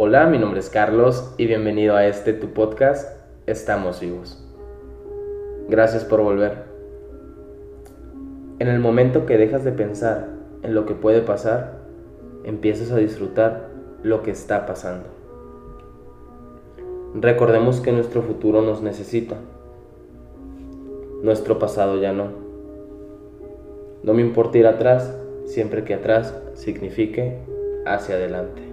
Hola, mi nombre es Carlos y bienvenido a este tu podcast Estamos vivos. Gracias por volver. En el momento que dejas de pensar en lo que puede pasar, empiezas a disfrutar lo que está pasando. Recordemos que nuestro futuro nos necesita. Nuestro pasado ya no. No me importa ir atrás, siempre que atrás signifique hacia adelante.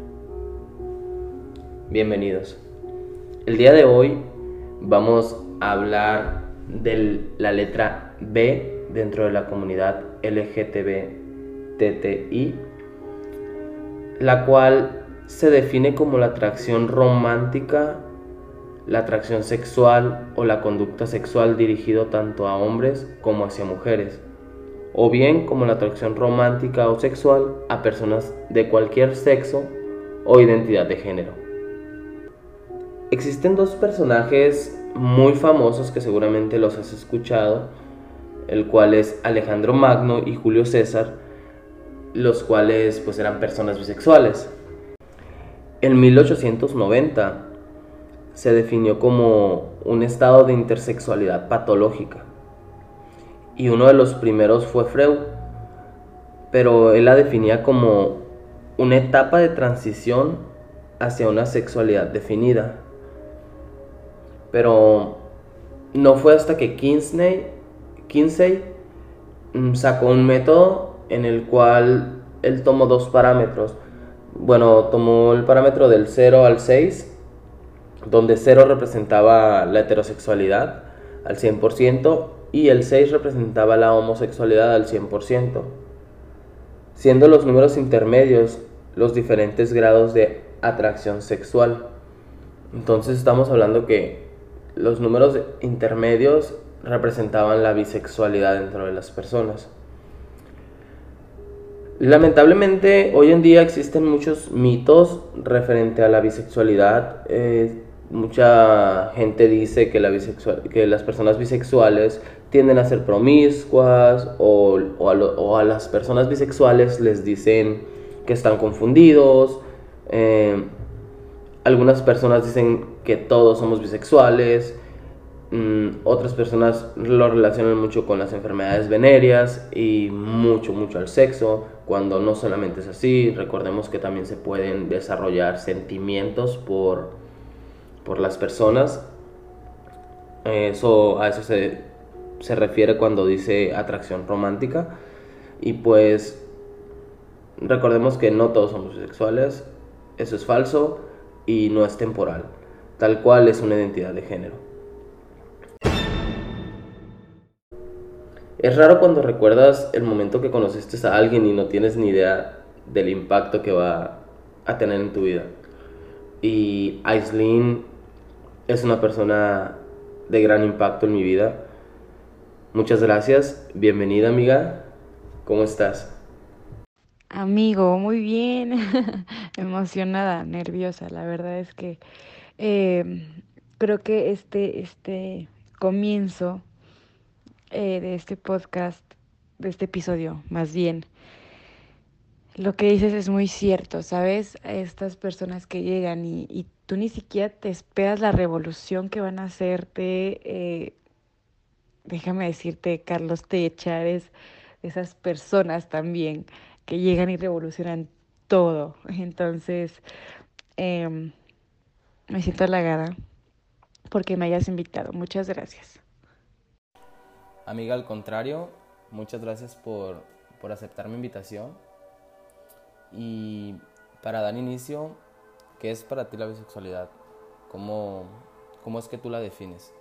Bienvenidos. El día de hoy vamos a hablar de la letra B dentro de la comunidad LGTB-TTI, la cual se define como la atracción romántica, la atracción sexual o la conducta sexual dirigido tanto a hombres como hacia mujeres, o bien como la atracción romántica o sexual a personas de cualquier sexo o identidad de género. Existen dos personajes muy famosos que seguramente los has escuchado, el cual es Alejandro Magno y Julio César, los cuales pues eran personas bisexuales. En 1890 se definió como un estado de intersexualidad patológica. Y uno de los primeros fue Freud, pero él la definía como una etapa de transición hacia una sexualidad definida pero no fue hasta que Kinsey, Kinsey mm, sacó un método en el cual él tomó dos parámetros. Bueno, tomó el parámetro del 0 al 6, donde 0 representaba la heterosexualidad al 100% y el 6 representaba la homosexualidad al 100%, siendo los números intermedios los diferentes grados de atracción sexual. Entonces estamos hablando que los números intermedios representaban la bisexualidad dentro de las personas. Lamentablemente hoy en día existen muchos mitos referente a la bisexualidad. Eh, mucha gente dice que, la que las personas bisexuales tienden a ser promiscuas o, a, las personas bisexuales les dicen que están confundidos. Eh, algunas personas dicen que todos somos bisexuales, mm, otras personas lo relacionan mucho con las enfermedades venéreas y mucho, mucho al sexo, cuando no solamente es así, recordemos que también se pueden desarrollar sentimientos por, por las personas. Eso, a eso se, se refiere cuando dice atracción romántica. Y pues recordemos que no todos somos bisexuales, eso es falso y no es temporal, tal cual es una identidad de género. Es raro cuando recuerdas el momento que conociste a alguien y no tienes ni idea del impacto que va a tener en tu vida. Y Aislinn es una persona de gran impacto en mi vida. Muchas gracias, bienvenida amiga, ¿cómo estás? Amigo, muy bien, emocionada, nerviosa. La verdad es que em, creo que este, este comienzo eh, de este podcast, de este episodio, más bien, lo que dices es muy cierto, ¿sabes? Estas personas que llegan y, y tú ni siquiera te esperas la revolución que van a hacerte. Eh, déjame decirte, Carlos Techares, esas personas también que llegan y revolucionan todo. Entonces, em, me siento halagada porque me hayas invitado. Muchas gracias. Amiga, al contrario, muchas gracias por, por aceptar mi invitación. Y para dar inicio, ¿qué es para ti la bisexualidad? ¿Cómo, cómo es que tú la defines?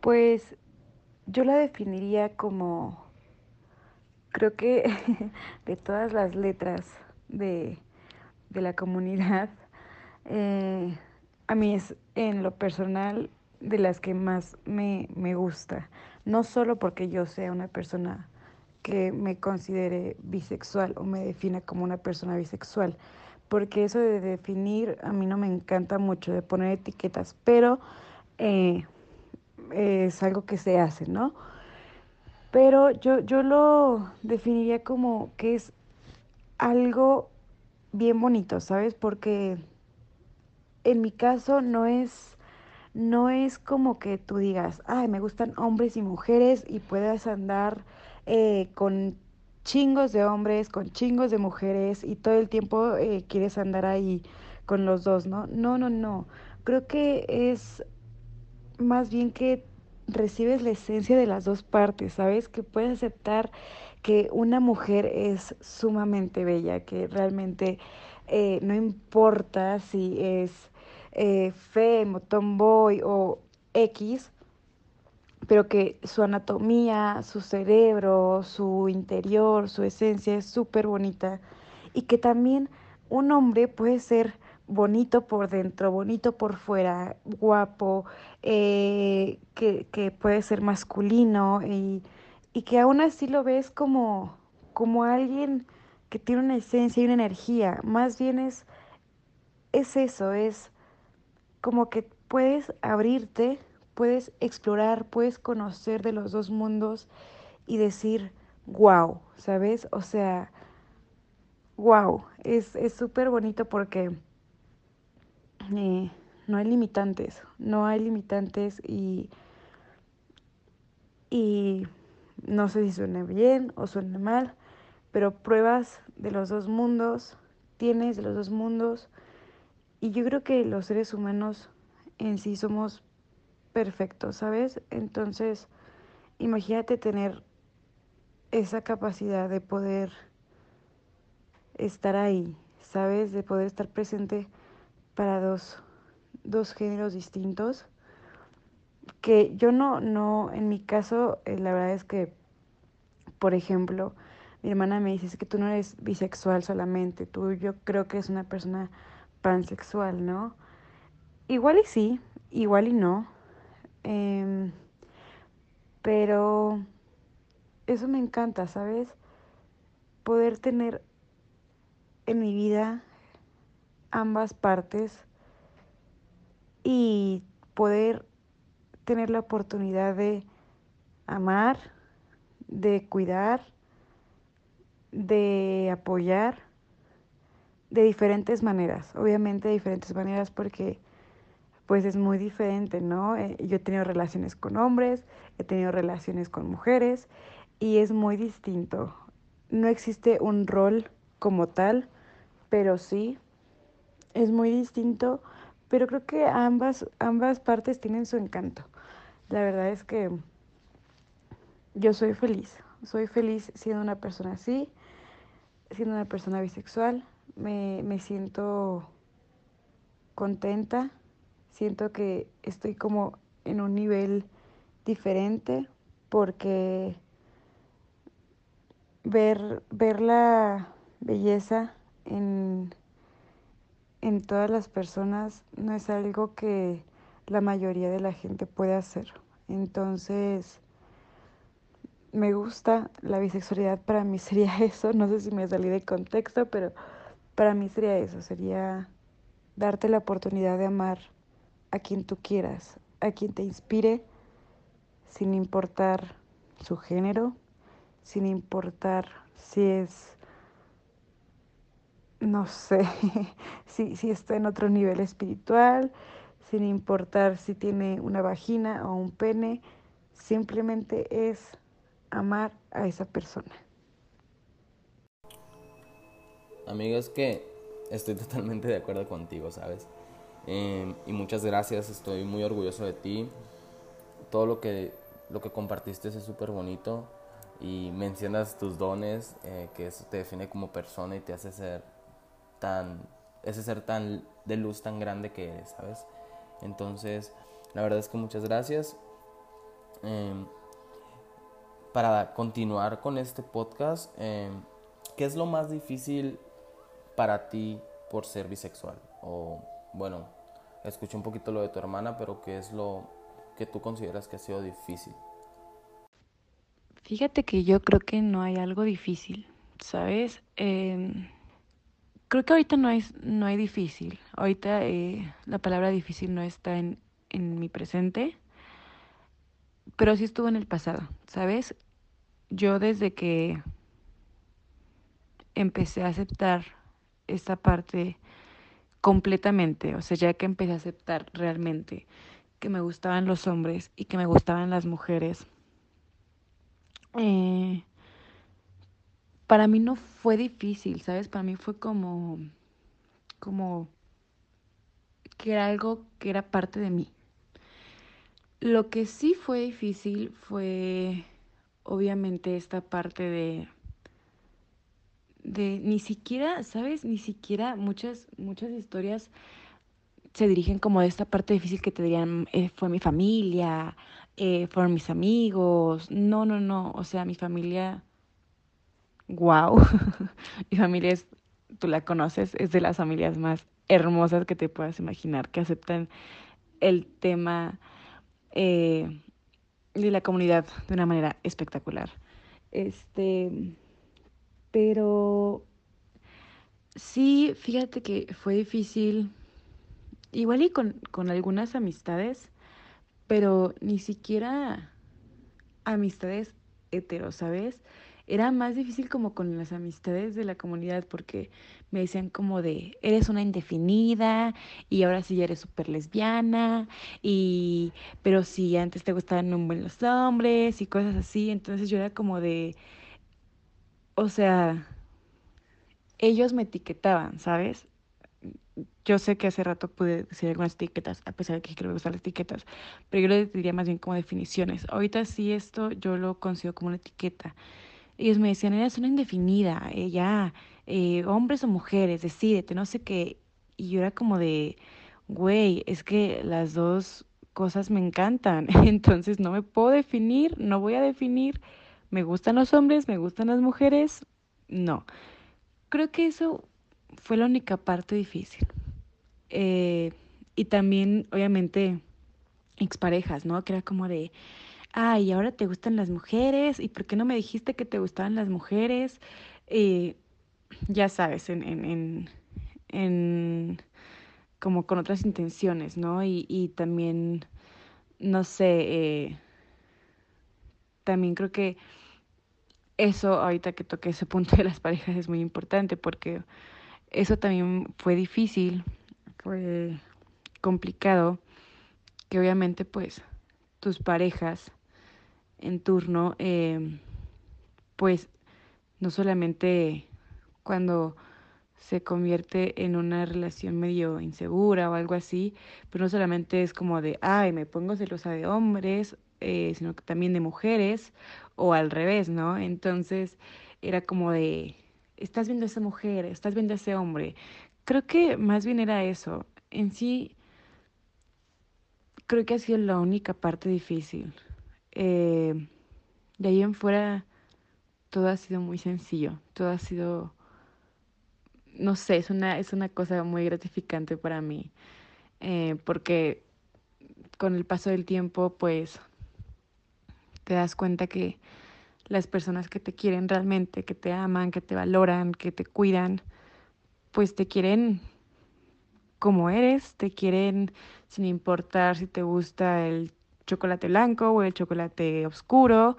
Pues yo la definiría como creo que de todas las letras de, la comunidad, eh, a mí es en lo personal de las que más me, me gusta. No solo porque yo sea una persona que me considere bisexual o me defina como una persona bisexual, porque eso de definir a mí no me encanta mucho, de poner etiquetas, pero eh, es algo que se hace, ¿no? Pero yo, yo lo definiría como que es algo bien bonito, ¿sabes? Porque en mi caso no es, no es como que tú digas, ay, me gustan hombres y mujeres y puedas andar eh, con chingos de hombres, con chingos de mujeres y todo el tiempo eh, quieres andar ahí con los dos, ¿no? No, no, no. Creo que es más bien que recibes la esencia de las dos partes, ¿sabes? Que puedes aceptar que una mujer es sumamente bella, que realmente eh, no importa si es eh, femo, tomboy o X, pero que su anatomía, su cerebro, su interior, su esencia es súper bonita y que también un hombre puede ser bonito por dentro, bonito por fuera, guapo, eh, que, que, puede ser masculino y, y, que aún así lo ves como, como alguien que tiene una esencia y una energía. Más bien es, es eso, es como que puedes abrirte, puedes explorar, puedes conocer de los dos mundos y decir, wow, ¿sabes? O sea, wow, es súper bonito porque eh, no hay limitantes, no hay limitantes y, y no sé si suena bien o suena mal, pero pruebas de los dos mundos, tienes los dos mundos y yo creo que los seres humanos en sí somos perfectos, ¿sabes? Entonces, imagínate tener esa capacidad de poder estar ahí, ¿sabes? De poder estar presente para dos, dos géneros distintos. Que yo no, no, en mi caso, eh, la verdad es que, por ejemplo, mi hermana me dice, que tú no eres bisexual solamente, tú yo creo que es una persona pansexual, ¿no? Igual y sí, igual y no. Em, pero eso me encanta, ¿sabes? Poder tener en mi vida ambas partes y poder tener la oportunidad de amar, de cuidar, de apoyar de diferentes maneras, obviamente de diferentes maneras porque pues es muy diferente, ¿no? Eh, yo he tenido relaciones con hombres, he tenido relaciones con mujeres y es muy distinto. No existe un rol como tal, pero sí es muy distinto, pero creo que ambas, ambas partes tienen su encanto. La verdad es que yo soy feliz, soy feliz siendo una persona así, siendo una persona bisexual, me, me siento contenta, siento que estoy como en un nivel diferente porque ver, ver la belleza en en todas las personas no es algo que la mayoría de la gente puede hacer. Entonces, me gusta la bisexualidad, para mí sería eso, no sé si me salí de contexto, pero para mí sería eso, sería darte la oportunidad de amar a quien tú quieras, a quien te inspire, sin importar su género, sin importar si es no sé si, si está en otro nivel espiritual, sin importar si tiene una vagina o un pene, simplemente es amar a esa persona. Amigo, es que estoy totalmente de acuerdo contigo, ¿sabes? Em, y muchas gracias, estoy muy orgulloso de ti. Todo lo que, lo que compartiste es súper bonito y mencionas tus dones, eh, que eso te define como persona y te hace ser tan, ese ser tan de luz tan grande que eres, ¿sabes? Entonces, la verdad es que muchas gracias. Em, para continuar con este podcast, em, ¿qué es lo más difícil para ti por ser bisexual? O, bueno, escuché un poquito lo de tu hermana, pero ¿qué es lo que tú consideras que ha sido difícil? Fíjate que yo creo que no hay algo difícil, ¿sabes? Eh, Creo que ahorita no hay, no hay difícil. Ahorita eh, la palabra difícil no está en, en mi presente, pero sí estuvo en el pasado, ¿sabes? Yo desde que empecé a aceptar esta parte completamente, o sea, ya que empecé a aceptar realmente que me gustaban los hombres y que me gustaban las mujeres, eh, para mí no fue difícil, ¿sabes? Para mí fue como, como que era algo que era parte de mí. Lo que sí fue difícil fue obviamente esta parte de de ni siquiera, ¿sabes? Ni siquiera muchas muchas historias se dirigen como de esta parte difícil que te dirían eh, fue mi familia, eh, fueron mis amigos. No, no, no, o sea, mi familia wow. mi familia es tú la conoces, es de las familias más hermosas que te puedas imaginar, que aceptan el tema eh, de la comunidad de una manera espectacular. Este, pero sí, fíjate que fue difícil, igual y con, con algunas amistades, pero ni siquiera amistades heteros, ¿sabes? Era más difícil como con las amistades de la comunidad porque me decían como de, eres una indefinida y ahora sí ya eres súper lesbiana y, pero si antes te gustaban un buen los hombres y cosas así, entonces yo era como de, o sea, ellos me etiquetaban, ¿sabes? Yo sé que hace rato pude decir algunas etiquetas, a pesar de que creo que gustan las etiquetas, pero yo lo diría más bien como definiciones. Ahorita sí esto yo lo considero como una etiqueta ellos me decían, eres una indefinida, eh, ya, eh, hombres o mujeres, decídete, no sé qué. Y yo era como de, güey, es que las dos cosas me encantan, entonces no me puedo definir, no voy a definir, me gustan los hombres, me gustan las mujeres, no. Creo que eso fue la única parte difícil. Eh, y también, obviamente, exparejas, ¿no? Que era como de, ay, ahora te gustan las mujeres, ¿y por qué no me dijiste que te gustaban las mujeres? Eh, ya sabes, en, en, en, en, como con otras intenciones, ¿no? Y, y también, no sé, eh, también creo que eso, ahorita que toqué ese punto de las parejas, es muy importante porque eso también fue difícil, fue complicado, que obviamente pues tus parejas en turno, eh, pues no solamente cuando se convierte en una relación medio insegura o algo así, pero no solamente es como de, ay, me pongo celosa de hombres, eh, sino que también de mujeres, o al revés, ¿no? Entonces era como de, estás viendo a esa mujer, estás viendo a ese hombre. Creo que más bien era eso. En sí, creo que ha sido la única parte difícil. Eh, de ahí en fuera, todo ha sido muy sencillo, todo ha sido, no sé, es una, es una cosa muy gratificante para mí, eh, porque con el paso del tiempo, pues, te das cuenta que las personas que te quieren realmente, que te aman, que te valoran, que te cuidan, pues te quieren como eres, te quieren sin importar si te gusta el chocolate blanco o el chocolate oscuro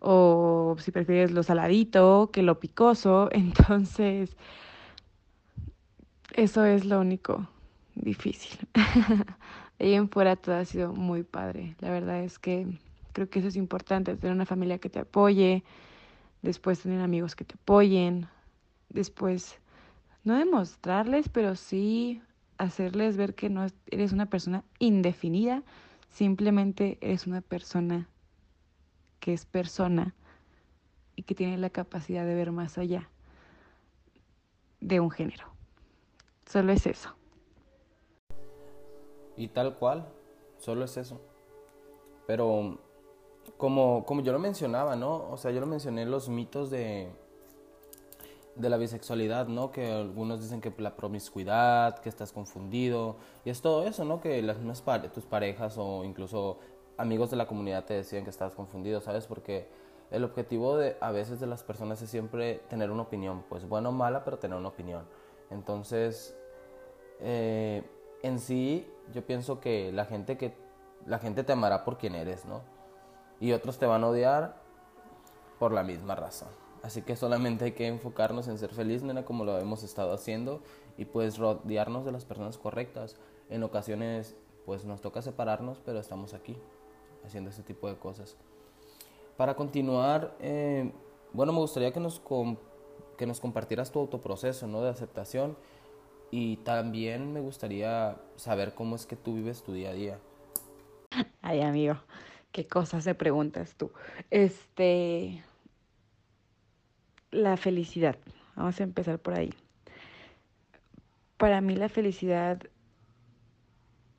o si prefieres lo saladito que lo picoso. Entonces, eso es lo único difícil. Ahí en fuera todo ha sido muy padre. La verdad es que creo que eso es importante, tener una familia que te apoye, después tener amigos que te apoyen, después no demostrarles, pero sí hacerles ver que no eres una persona indefinida, Simplemente eres una persona que es persona y que tiene la capacidad de ver más allá de un género. Solo es eso. Y tal cual, solo es eso. Pero como, como yo lo mencionaba, ¿no? O sea, yo lo mencioné los mitos de, de la bisexualidad, ¿no? Que algunos dicen que la promiscuidad, que estás confundido, y es todo eso, ¿no? Que las mismas tus parejas o incluso amigos de la comunidad te decían que estás confundido, ¿sabes? Porque el objetivo de a veces de las personas es siempre tener una opinión, pues buena o mala, pero tener una opinión. Entonces, eh, en sí, yo pienso que la gente que la gente te amará por quien eres, ¿no? Y otros te van a odiar por la misma razón. Así que solamente hay que enfocarnos en ser feliz, nena, como lo hemos estado haciendo, y pues rodearnos de las personas correctas. En ocasiones, pues nos toca separarnos, pero estamos aquí, haciendo ese tipo de cosas. Para continuar, eh, bueno, me gustaría que nos, que nos compartieras tu autoproceso, ¿no? De aceptación. Y también me gustaría saber cómo es que tú vives tu día a día. Ay, amigo, qué cosas te preguntas tú. Este, la felicidad. Vamos a empezar por ahí. Para mí la felicidad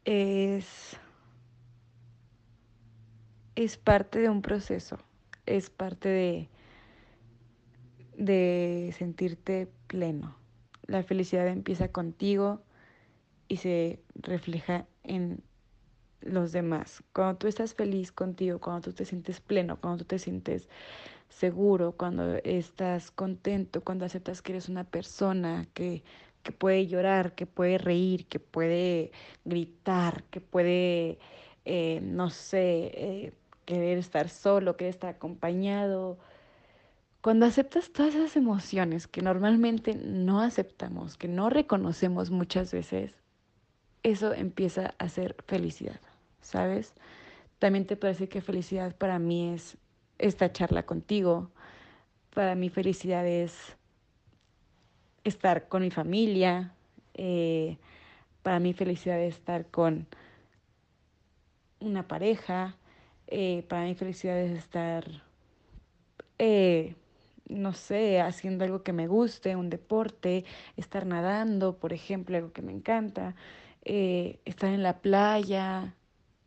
es, es parte de un proceso, es parte de, de sentirte pleno. La felicidad empieza contigo y se refleja en los demás. Cuando tú estás feliz contigo, cuando tú te sientes pleno, cuando tú te sientes seguro, cuando estás contento, cuando aceptas que eres una persona que, que puede llorar, que puede reír, que puede gritar, que puede, eh, no sé, eh, querer estar solo, querer estar acompañado. Cuando aceptas todas esas emociones que normalmente no aceptamos, que no reconocemos muchas veces, eso empieza a ser felicidad, ¿sabes? También te parece que felicidad para mí es esta charla contigo. Para mí felicidad es estar con mi familia. Eh, para mí felicidad es estar con una pareja. Eh, para mí felicidad es estar, eh, no sé, haciendo algo que me guste, un deporte, estar nadando, por ejemplo, algo que me encanta, estar en la playa,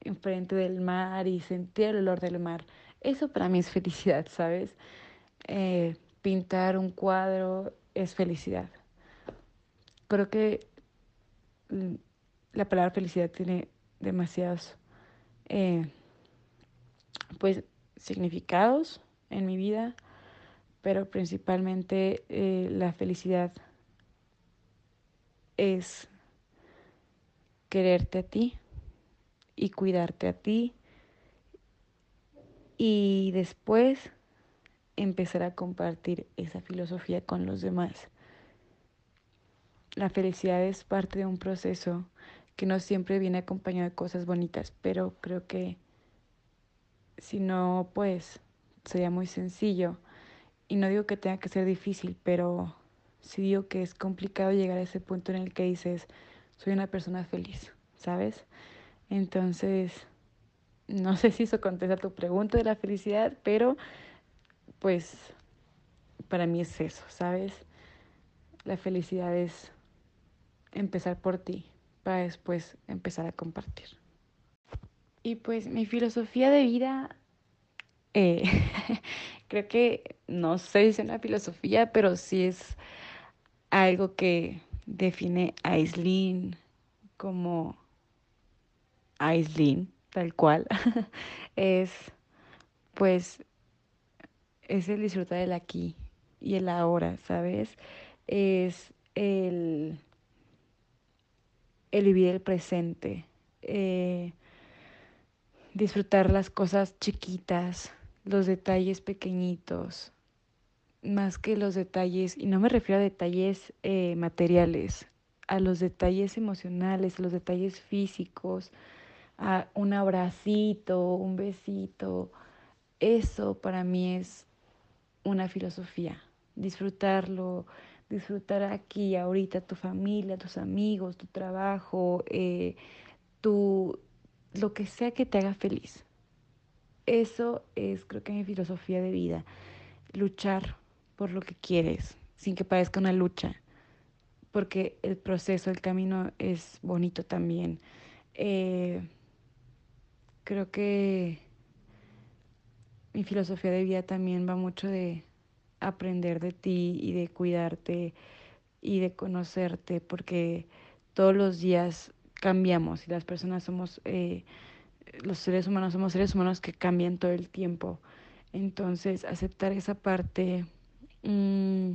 enfrente del mar y sentir el olor del mar. Eso para mí es felicidad, ¿sabes? Eh, pintar un cuadro es felicidad. Creo que la palabra felicidad tiene demasiados eh, pues significados en mi vida, pero principalmente eh, la felicidad es quererte a ti y cuidarte a ti y después empezar a compartir esa filosofía con los demás. La felicidad es parte de un proceso que no siempre viene acompañado de cosas bonitas, pero creo que si no, pues sería muy sencillo. Y no digo que tenga que ser difícil, pero sí digo que es complicado llegar a ese punto en el que dices, soy una persona feliz, ¿sabes? Entonces, no sé si eso contesta tu pregunta de la felicidad, pero pues para mí es eso, ¿sabes? La felicidad es empezar por ti para después empezar a compartir. Y pues mi filosofía de vida, eh, creo que no sé si es una filosofía, pero sí es algo que define a Aislinn como Aislinn tal cual, es pues es el disfrutar del aquí y el ahora, ¿sabes? Es el, el vivir el presente, eh, disfrutar las cosas chiquitas, los detalles pequeñitos, más que los detalles, y no me refiero a detalles eh, materiales, a los detalles emocionales, a los detalles físicos, un abracito, un besito. Eso para mí es una filosofía. Disfrutarlo, disfrutar aquí, ahorita, tu familia, tus amigos, tu trabajo, eh, tu, lo que sea que te haga feliz. Eso es, creo que mi filosofía de vida. Luchar por lo que quieres, sin que parezca una lucha, porque el proceso, el camino es bonito también. Eh, creo que mi filosofía de vida también va mucho de aprender de ti y de cuidarte y de conocerte, porque todos los días cambiamos y las personas somos, eh, los seres humanos somos seres humanos que cambian todo el tiempo. Entonces, aceptar esa parte mm,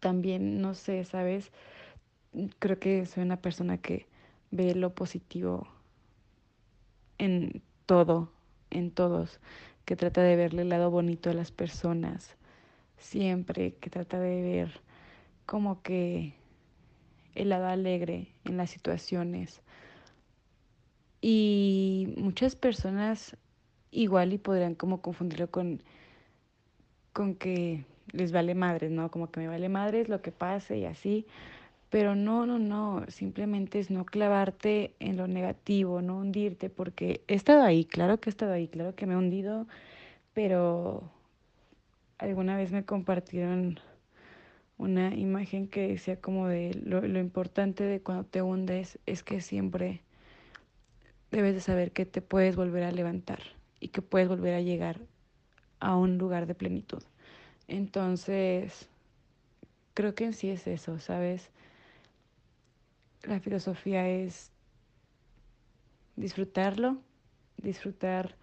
también, no sé, ¿sabes? Creo que soy una persona que ve lo positivo en todo, en todos, que trata de verle el lado bonito a las personas, siempre, que trata de ver como que el lado alegre en las situaciones. Y muchas personas igual y podrían como confundirlo con, con que les vale madres, ¿no? Como que me vale madres lo que pase y así. Pero no, no, no, simplemente es no clavarte en lo negativo, no hundirte, porque he estado ahí, claro que he estado ahí, claro que me he hundido, pero alguna vez me compartieron una imagen que decía como de lo, lo importante de cuando te hundes es que siempre debes de saber que te puedes volver a levantar y que puedes volver a llegar a un lugar de plenitud. Entonces, creo que en sí es eso, ¿sabes? La filosofía es disfrutarlo, disfrutar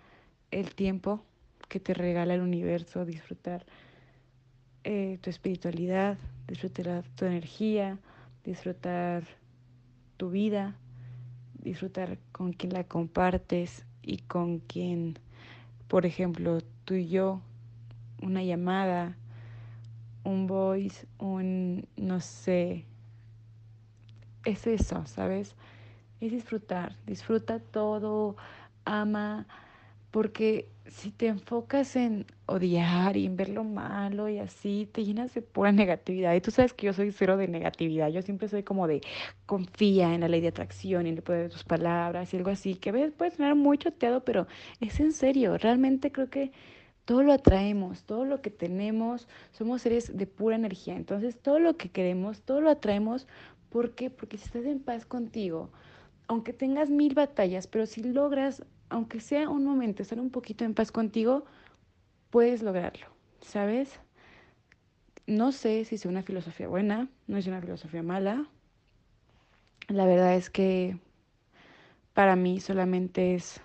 el tiempo que te regala el universo, disfrutar eh, tu espiritualidad, disfrutar tu energía, disfrutar tu vida, disfrutar con quien la compartes y con quien, por ejemplo, tú y yo, una llamada, un voice, un, no sé, es eso, ¿sabes? Es disfrutar, disfruta todo, ama, porque si te enfocas en odiar y en ver lo malo y así, te llenas de pura negatividad. Y tú sabes que yo soy cero de negatividad. Yo siempre soy como de confía en la ley de atracción y en el poder de tus palabras y algo así, que a veces puede sonar muy choteado, pero es en serio. Realmente creo que todo lo atraemos, todo lo que tenemos, somos seres de pura energía. Entonces, todo lo que queremos, todo lo atraemos. ¿Por qué? Porque si estás en paz contigo, aunque tengas mil batallas, pero si logras aunque sea un momento, estar un poquito en paz contigo, puedes lograrlo, ¿sabes? No sé si es una filosofía buena, no es una filosofía mala. La verdad es que para mí solamente es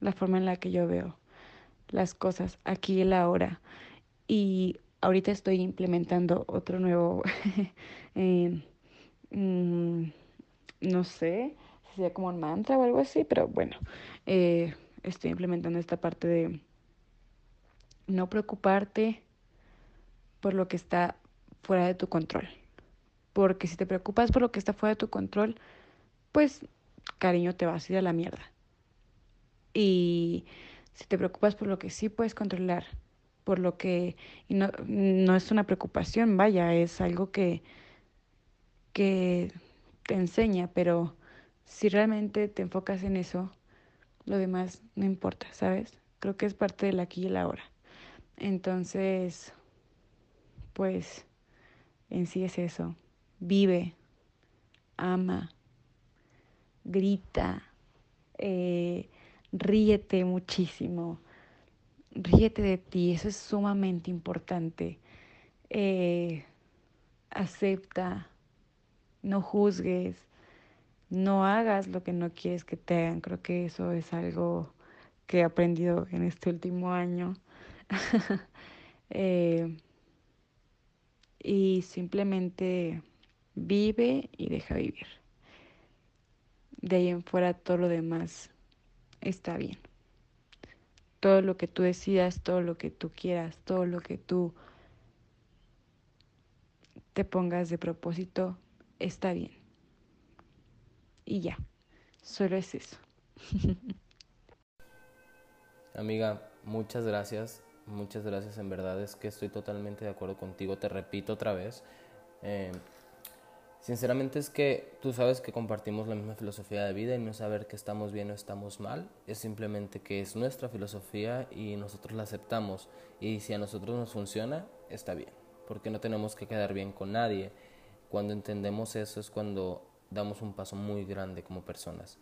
la forma en la que yo veo las cosas aquí y la ahora. Y ahorita estoy implementando otro nuevo, mm, no sé, sería como un mantra o algo así, pero bueno, eh, estoy implementando esta parte de no preocuparte por lo que está fuera de tu control. Porque si te preocupas por lo que está fuera de tu control, pues cariño te vas a ir a la mierda. Y si te preocupas por lo que sí puedes controlar, por lo que no, no es una preocupación, vaya, es algo que, que te enseña, pero si realmente te enfocas en eso, lo demás no importa, ¿sabes? Creo que es parte del aquí y el ahora. Entonces, pues, en sí es eso. Vive, ama, grita, eh, ríete muchísimo, ríete de ti, eso es sumamente importante. Eh, acepta, no juzgues, no hagas lo que no quieres que te hagan. Creo que eso es algo que he aprendido en este último año. Eh, y simplemente vive y deja vivir. De ahí en fuera todo lo demás está bien. Todo lo que tú decidas, todo lo que tú quieras, todo lo que tú te pongas de propósito, está bien y ya, solo es eso. Amiga, muchas gracias, muchas gracias, en verdad es que estoy totalmente de acuerdo contigo, te repito otra vez. Eh, sinceramente es que tú sabes que compartimos la misma filosofía de vida y no saber que estamos bien o estamos mal, es simplemente que es nuestra filosofía y nosotros la aceptamos y si a nosotros nos funciona, está bien, porque no tenemos que quedar bien con nadie. Cuando entendemos eso es cuando damos un paso muy grande como personas.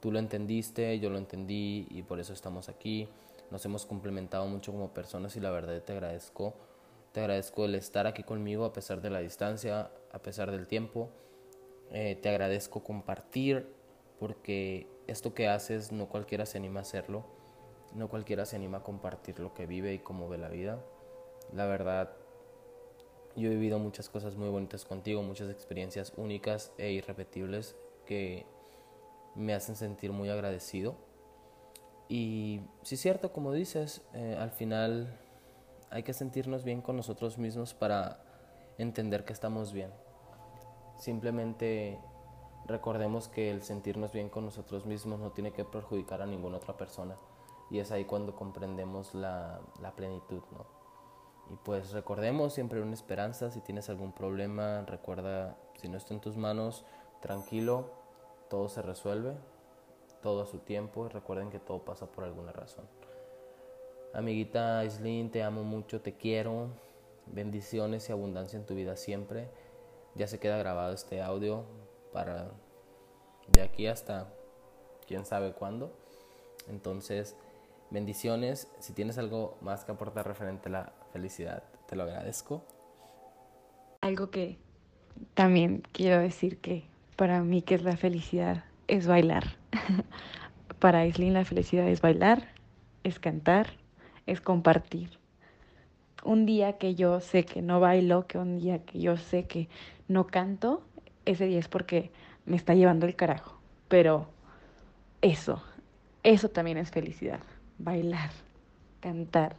Tú lo entendiste, yo lo entendí y por eso estamos aquí. Nos hemos complementado mucho como personas y la verdad te agradezco. Te agradezco el estar aquí conmigo a pesar de la distancia, a pesar del tiempo. Eh, te agradezco compartir porque esto que haces no cualquiera se anima a hacerlo. No cualquiera se anima a compartir lo que vive y cómo ve la vida. La verdad, yo he vivido muchas cosas muy bonitas contigo, muchas experiencias únicas e irrepetibles que me hacen sentir muy agradecido. Y sí es cierto, como dices, eh, al final hay que sentirnos bien con nosotros mismos para entender que estamos bien. Simplemente recordemos que el sentirnos bien con nosotros mismos no tiene que perjudicar a ninguna otra persona. Y es ahí cuando comprendemos la, la plenitud, ¿no? Y pues recordemos siempre una esperanza, si tienes algún problema, recuerda, si no está en tus manos, tranquilo, todo se resuelve, todo a su tiempo recuerden que todo pasa por alguna razón. Amiguita Aislin, te amo mucho, te quiero, bendiciones y abundancia en tu vida siempre. Ya se queda grabado este audio para de aquí hasta quién sabe cuándo. Entonces, bendiciones. Si tienes algo más que aportar referente a la felicidad, te lo agradezco. Algo que también quiero decir que para mí que es la felicidad es bailar. para Aislin la felicidad es bailar, es cantar, es compartir. Un día que yo sé que no bailo, que un día que yo sé que no canto, ese día es porque me está llevando el carajo. Pero eso, eso también es felicidad. Bailar, cantar,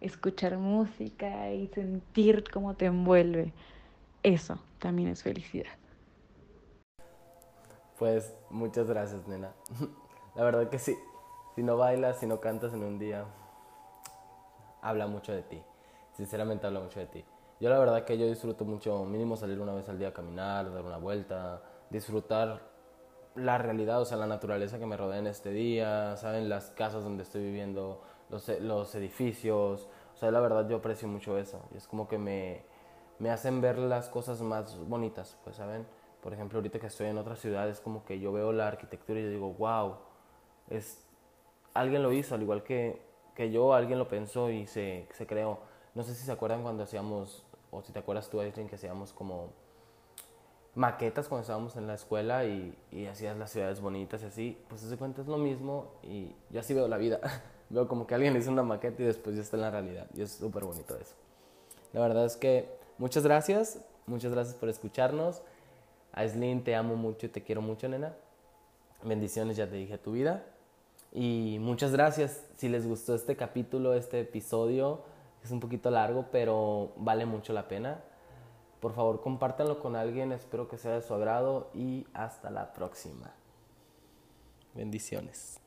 escuchar música y sentir cómo te envuelve. Eso también es felicidad. Pues muchas gracias, nena. La verdad que sí. Si no bailas, si no cantas en un día, habla mucho de ti. Sinceramente habla mucho de ti. Yo la verdad que yo disfruto mucho, mínimo salir una vez al día a caminar, dar una vuelta, disfrutar la realidad, o sea, la naturaleza que me rodea en este día, ¿saben? Las casas donde estoy viviendo, los, los edificios. O sea, la verdad yo aprecio mucho eso. Y es como que me, me hacen ver las cosas más bonitas, pues, ¿saben? Por ejemplo, ahorita que estoy en otra ciudad, es como que yo veo la arquitectura y digo, wow, es, alguien lo hizo, al igual que, que yo, alguien lo pensó y se, se creó. No sé si se acuerdan cuando hacíamos, o si te acuerdas tú, Aislinn, que hacíamos como maquetas cuando estábamos en la escuela y, y hacías las ciudades bonitas y así, pues se cuenta es lo mismo y yo así veo la vida. veo como que alguien hizo una maqueta y después ya está en la realidad y es súper bonito eso. La verdad es que muchas gracias, muchas gracias por escucharnos. Aislinn, te amo mucho y te quiero mucho, nena. Bendiciones, ya te dije tu vida. Y muchas gracias. Si les gustó este capítulo, este episodio, es un poquito largo, pero vale mucho la pena. Por favor, compártanlo con alguien. Espero que sea de su agrado y hasta la próxima. Bendiciones.